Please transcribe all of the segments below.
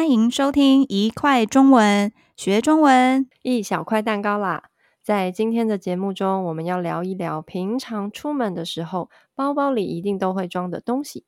欢迎收听一块中文学中文，一小块蛋糕啦！在今天的节目中，我们要聊一聊平常出门的时候，包包里一定都会装的东西。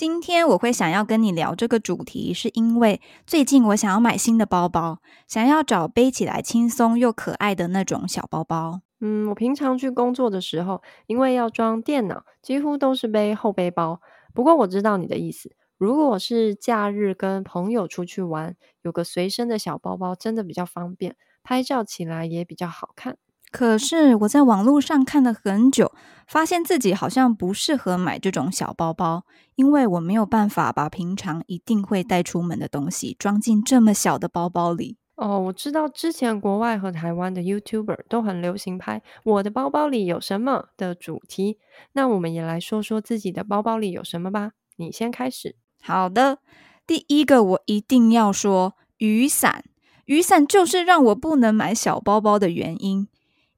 今天我会想要跟你聊这个主题，是因为最近我想要买新的包包，想要找背起来轻松又可爱的那种小包包。嗯，我平常去工作的时候，因为要装电脑，几乎都是背后背包。不过我知道你的意思，如果是假日跟朋友出去玩，有个随身的小包包，真的比较方便，拍照起来也比较好看。可是我在网络上看了很久，发现自己好像不适合买这种小包包，因为我没有办法把平常一定会带出门的东西装进这么小的包包里。哦，我知道之前国外和台湾的 YouTuber 都很流行拍“我的包包里有什么”的主题，那我们也来说说自己的包包里有什么吧。你先开始。好的，第一个我一定要说雨伞，雨伞就是让我不能买小包包的原因。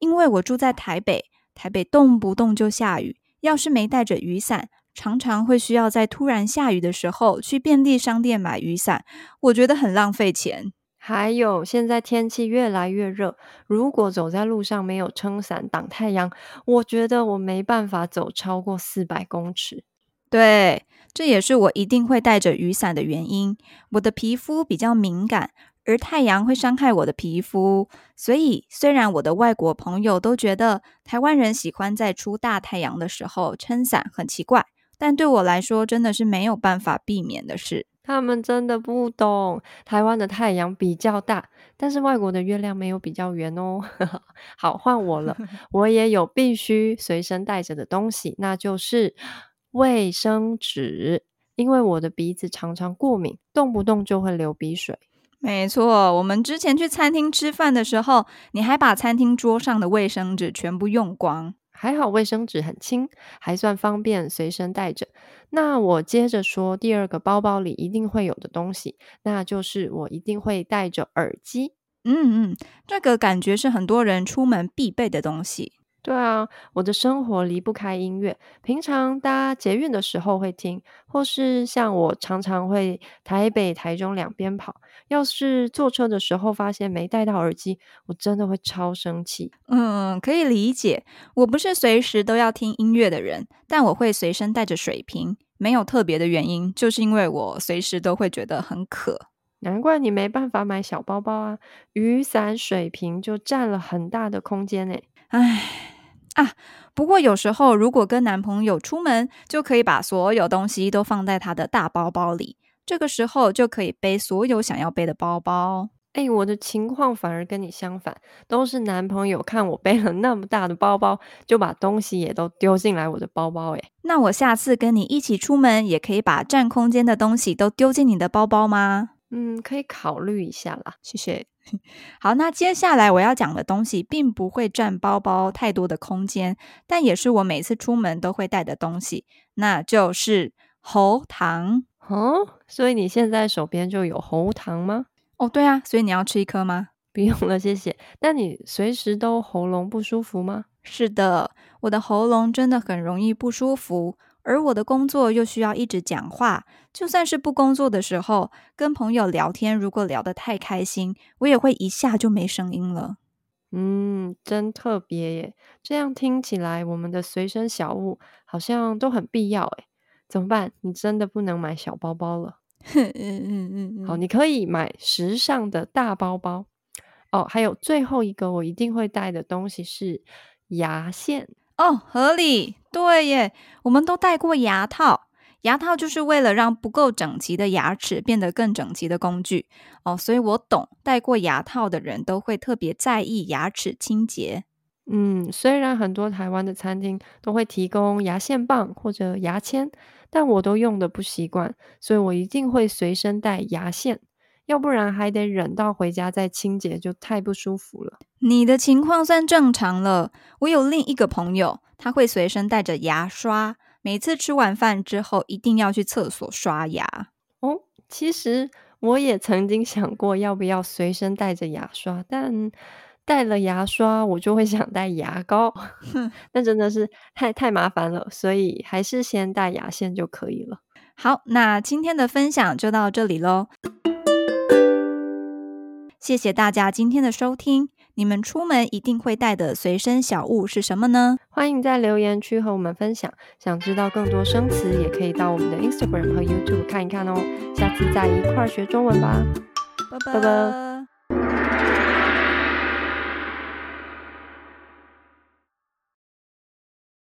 因为我住在台北，台北动不动就下雨，要是没带着雨伞，常常会需要在突然下雨的时候去便利商店买雨伞，我觉得很浪费钱。还有，现在天气越来越热，如果走在路上没有撑伞挡太阳，我觉得我没办法走超过四百公尺。对，这也是我一定会带着雨伞的原因。我的皮肤比较敏感。而太阳会伤害我的皮肤，所以虽然我的外国朋友都觉得台湾人喜欢在出大太阳的时候撑伞很奇怪，但对我来说真的是没有办法避免的事。他们真的不懂，台湾的太阳比较大，但是外国的月亮没有比较圆哦。好，换我了，我也有必须随身带着的东西，那就是卫生纸，因为我的鼻子常常过敏，动不动就会流鼻水。没错，我们之前去餐厅吃饭的时候，你还把餐厅桌上的卫生纸全部用光。还好卫生纸很轻，还算方便随身带着。那我接着说第二个包包里一定会有的东西，那就是我一定会带着耳机。嗯嗯，这个感觉是很多人出门必备的东西。对啊，我的生活离不开音乐。平常搭捷运的时候会听，或是像我常常会台北、台中两边跑。要是坐车的时候发现没带到耳机，我真的会超生气。嗯，可以理解。我不是随时都要听音乐的人，但我会随身带着水瓶，没有特别的原因，就是因为我随时都会觉得很渴。难怪你没办法买小包包啊！雨伞、水瓶就占了很大的空间呢。唉。啊，不过有时候如果跟男朋友出门，就可以把所有东西都放在他的大包包里，这个时候就可以背所有想要背的包包。哎，我的情况反而跟你相反，都是男朋友看我背了那么大的包包，就把东西也都丢进来我的包包。哎，那我下次跟你一起出门，也可以把占空间的东西都丢进你的包包吗？嗯，可以考虑一下啦，谢谢。好，那接下来我要讲的东西，并不会占包包太多的空间，但也是我每次出门都会带的东西，那就是喉糖。哦，所以你现在手边就有喉糖吗？哦，对啊，所以你要吃一颗吗？不用了，谢谢。那你随时都喉咙不舒服吗？是的，我的喉咙真的很容易不舒服。而我的工作又需要一直讲话，就算是不工作的时候，跟朋友聊天，如果聊得太开心，我也会一下就没声音了。嗯，真特别耶！这样听起来，我们的随身小物好像都很必要诶。怎么办？你真的不能买小包包了。嗯嗯嗯嗯。好，你可以买时尚的大包包。哦，还有最后一个我一定会带的东西是牙线。哦，合理。对耶，我们都戴过牙套，牙套就是为了让不够整齐的牙齿变得更整齐的工具哦，所以我懂，戴过牙套的人都会特别在意牙齿清洁。嗯，虽然很多台湾的餐厅都会提供牙线棒或者牙签，但我都用的不习惯，所以我一定会随身带牙线。要不然还得忍到回家再清洁，就太不舒服了。你的情况算正常了。我有另一个朋友，他会随身带着牙刷，每次吃完饭之后一定要去厕所刷牙。哦，其实我也曾经想过要不要随身带着牙刷，但带了牙刷，我就会想带牙膏，那真的是太太麻烦了，所以还是先带牙线就可以了。好，那今天的分享就到这里喽，谢谢大家今天的收听。你们出门一定会带的随身小物是什么呢？欢迎在留言区和我们分享。想知道更多生词，也可以到我们的 Instagram 和 YouTube 看一看哦。下次再一块儿学中文吧，拜拜。